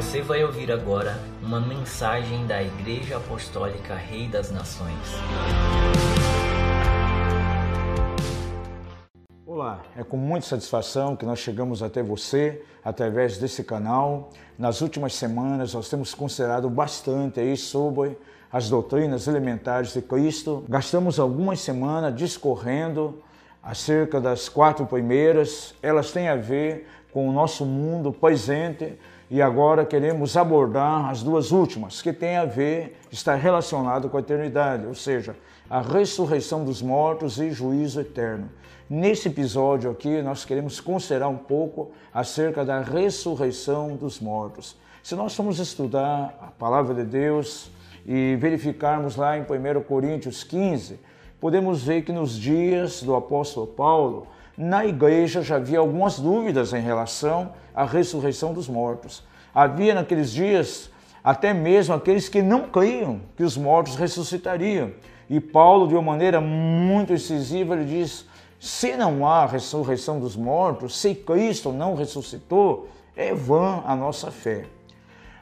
Você vai ouvir agora uma mensagem da Igreja Apostólica Rei das Nações. Olá, é com muita satisfação que nós chegamos até você através desse canal. Nas últimas semanas nós temos considerado bastante aí sobre as doutrinas elementares de Cristo. Gastamos algumas semanas discorrendo acerca das quatro primeiras. Elas têm a ver com o nosso mundo presente e agora queremos abordar as duas últimas, que têm a ver, está relacionado com a eternidade, ou seja, a ressurreição dos mortos e juízo eterno. Nesse episódio aqui, nós queremos considerar um pouco acerca da ressurreição dos mortos. Se nós formos estudar a palavra de Deus e verificarmos lá em 1 Coríntios 15, podemos ver que nos dias do apóstolo Paulo, na igreja já havia algumas dúvidas em relação à ressurreição dos mortos. Havia naqueles dias até mesmo aqueles que não criam que os mortos ressuscitariam. E Paulo, de uma maneira muito incisiva, ele diz: se não há ressurreição dos mortos, se Cristo não ressuscitou, é vã a nossa fé.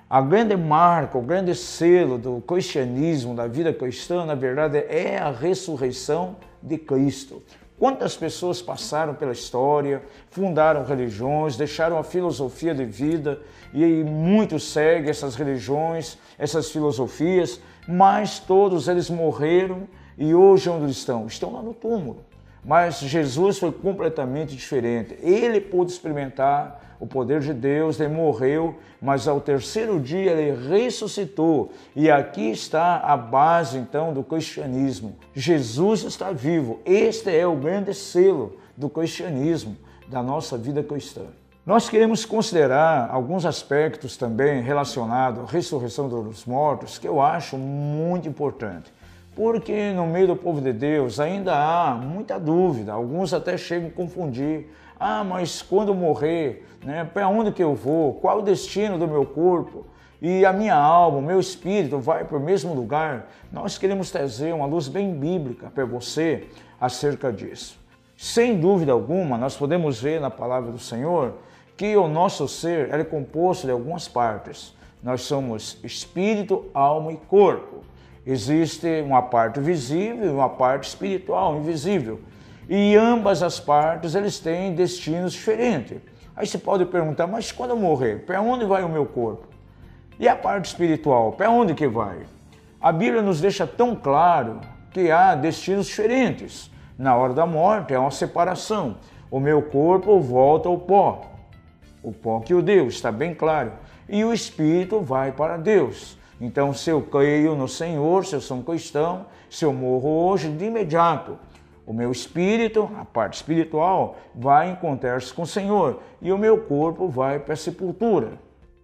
A grande marca, o grande selo do cristianismo, da vida cristã, na verdade, é a ressurreição de Cristo. Quantas pessoas passaram pela história, fundaram religiões, deixaram a filosofia de vida e muitos seguem essas religiões, essas filosofias, mas todos eles morreram e hoje onde estão? Estão lá no túmulo. Mas Jesus foi completamente diferente. Ele pôde experimentar o poder de Deus, ele morreu, mas ao terceiro dia ele ressuscitou. E aqui está a base então do cristianismo. Jesus está vivo. Este é o grande selo do cristianismo, da nossa vida cristã. Nós queremos considerar alguns aspectos também relacionados à ressurreição dos mortos que eu acho muito importante. Porque no meio do povo de Deus ainda há muita dúvida, alguns até chegam a confundir ah, mas quando morrer, né, para onde que eu vou? Qual o destino do meu corpo? E a minha alma, o meu espírito vai para o mesmo lugar? Nós queremos trazer uma luz bem bíblica para você acerca disso. Sem dúvida alguma, nós podemos ver na palavra do Senhor que o nosso ser é composto de algumas partes. Nós somos espírito, alma e corpo. Existe uma parte visível e uma parte espiritual, invisível. E ambas as partes eles têm destinos diferentes. Aí você pode perguntar, mas quando eu morrer, para onde vai o meu corpo? E a parte espiritual, para onde que vai? A Bíblia nos deixa tão claro que há destinos diferentes. Na hora da morte é uma separação. O meu corpo volta ao pó. O pó que o deu, está bem claro. E o espírito vai para Deus. Então, se eu creio no Senhor, se eu sou um cristão, se eu morro hoje, de imediato, o meu espírito, a parte espiritual, vai encontrar-se com o Senhor e o meu corpo vai para a sepultura.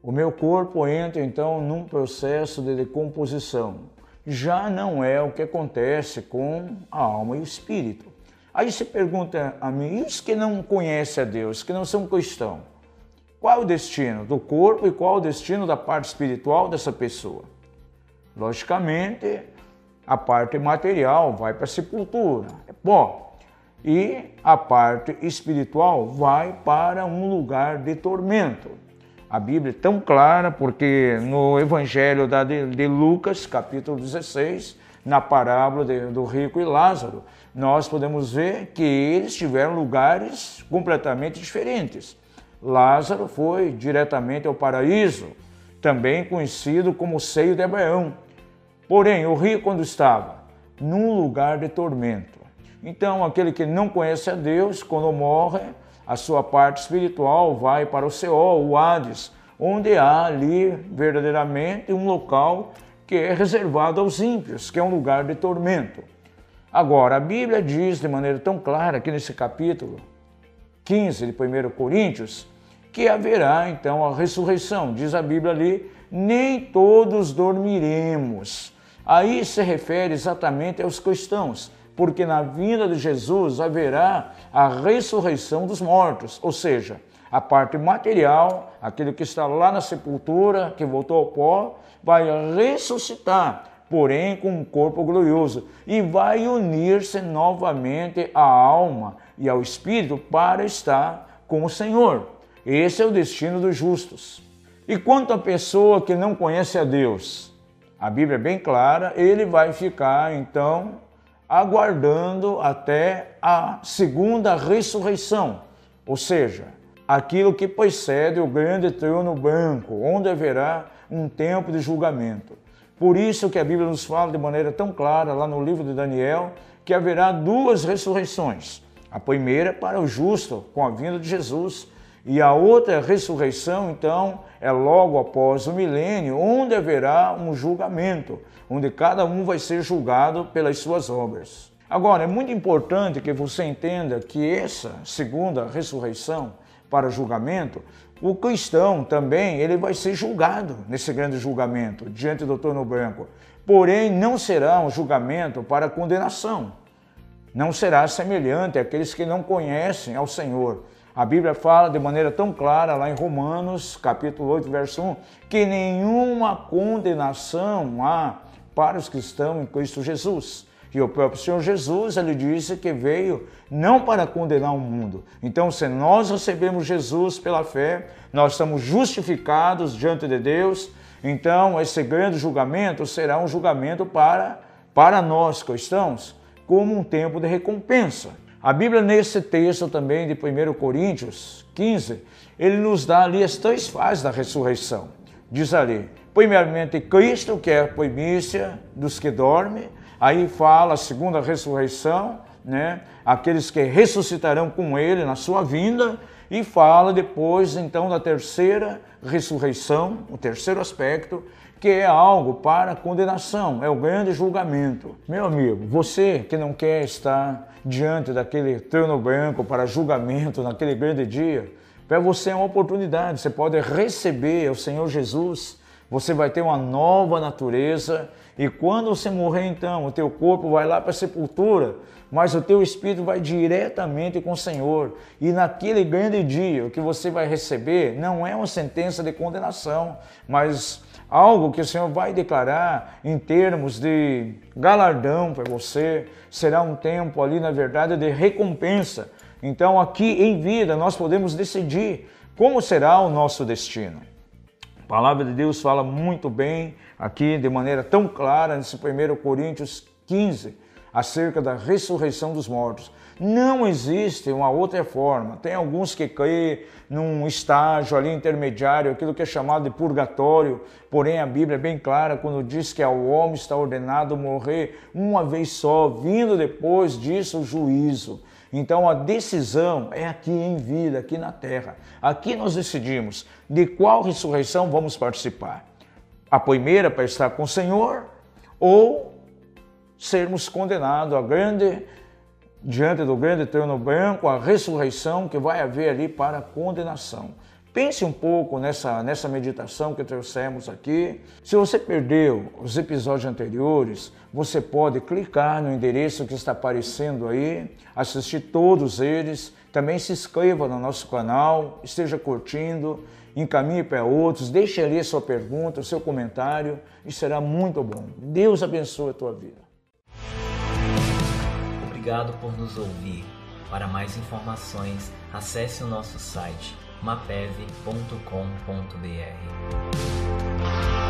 O meu corpo entra então num processo de decomposição. Já não é o que acontece com a alma e o espírito. Aí você pergunta a mim, e os que não conhecem a Deus, que não são cristãos? Qual é o destino do corpo e qual é o destino da parte espiritual dessa pessoa? Logicamente, a parte material vai para a sepultura, é pó. E a parte espiritual vai para um lugar de tormento. A Bíblia é tão clara porque no Evangelho de Lucas, capítulo 16, na parábola do rico e Lázaro, nós podemos ver que eles tiveram lugares completamente diferentes. Lázaro foi diretamente ao paraíso, também conhecido como seio de Abraão. Porém, o rico quando estava num lugar de tormento. Então, aquele que não conhece a Deus, quando morre, a sua parte espiritual vai para o Seol, o Hades, onde há ali verdadeiramente um local que é reservado aos ímpios, que é um lugar de tormento. Agora, a Bíblia diz de maneira tão clara aqui nesse capítulo 15 de 1 Coríntios que haverá então a ressurreição. Diz a Bíblia ali: nem todos dormiremos Aí se refere exatamente aos cristãos, porque na vinda de Jesus haverá a ressurreição dos mortos, ou seja, a parte material, aquele que está lá na sepultura, que voltou ao pó, vai ressuscitar, porém com um corpo glorioso, e vai unir-se novamente à alma e ao espírito para estar com o Senhor. Esse é o destino dos justos. E quanto à pessoa que não conhece a Deus, a Bíblia é bem clara, ele vai ficar então aguardando até a segunda ressurreição, ou seja, aquilo que precede o grande trono branco, onde haverá um tempo de julgamento. Por isso que a Bíblia nos fala de maneira tão clara lá no livro de Daniel que haverá duas ressurreições. A primeira para o justo, com a vinda de Jesus, e a outra ressurreição, então, é logo após o milênio, onde haverá um julgamento, onde cada um vai ser julgado pelas suas obras. Agora, é muito importante que você entenda que essa segunda ressurreição para julgamento, o cristão também ele vai ser julgado nesse grande julgamento diante do trono branco. Porém, não será um julgamento para condenação. Não será semelhante àqueles que não conhecem ao Senhor a Bíblia fala de maneira tão clara lá em Romanos, capítulo 8, verso 1, que nenhuma condenação há para os que estão em Cristo Jesus. E o próprio Senhor Jesus, ele disse que veio não para condenar o mundo. Então, se nós recebemos Jesus pela fé, nós estamos justificados diante de Deus. Então, esse grande julgamento será um julgamento para, para nós cristãos, como um tempo de recompensa. A Bíblia, nesse texto também de 1 Coríntios 15, ele nos dá ali as três fases da ressurreição. Diz ali, primeiramente, Cristo, que é a primícia dos que dormem, aí fala a segunda ressurreição, né? aqueles que ressuscitarão com ele na sua vinda, e fala depois, então, da terceira ressurreição, o terceiro aspecto, é algo para condenação, é o grande julgamento. Meu amigo, você que não quer estar diante daquele trono branco para julgamento naquele grande dia, para você é uma oportunidade, você pode receber o Senhor Jesus, você vai ter uma nova natureza e quando você morrer então, o teu corpo vai lá para a sepultura, mas o teu espírito vai diretamente com o Senhor. E naquele grande dia, o que você vai receber não é uma sentença de condenação, mas algo que o Senhor vai declarar em termos de galardão para você, será um tempo ali, na verdade, de recompensa. Então, aqui em vida, nós podemos decidir como será o nosso destino. A palavra de Deus fala muito bem aqui, de maneira tão clara, nesse 1 Coríntios 15, acerca da ressurreição dos mortos. Não existe uma outra forma. Tem alguns que creem num estágio ali intermediário, aquilo que é chamado de purgatório, porém a Bíblia é bem clara quando diz que ao homem está ordenado morrer uma vez só, vindo depois disso o juízo. Então a decisão é aqui em vida, aqui na terra. Aqui nós decidimos de qual ressurreição vamos participar. A primeira para estar com o Senhor ou sermos condenados à grande diante do grande trono branco, a ressurreição que vai haver ali para a condenação. Pense um pouco nessa, nessa meditação que trouxemos aqui. Se você perdeu os episódios anteriores, você pode clicar no endereço que está aparecendo aí, assistir todos eles. Também se inscreva no nosso canal, esteja curtindo, encaminhe para outros, deixe ali sua pergunta, seu comentário, e será muito bom. Deus abençoe a tua vida. Obrigado por nos ouvir. Para mais informações, acesse o nosso site mapev.com.br.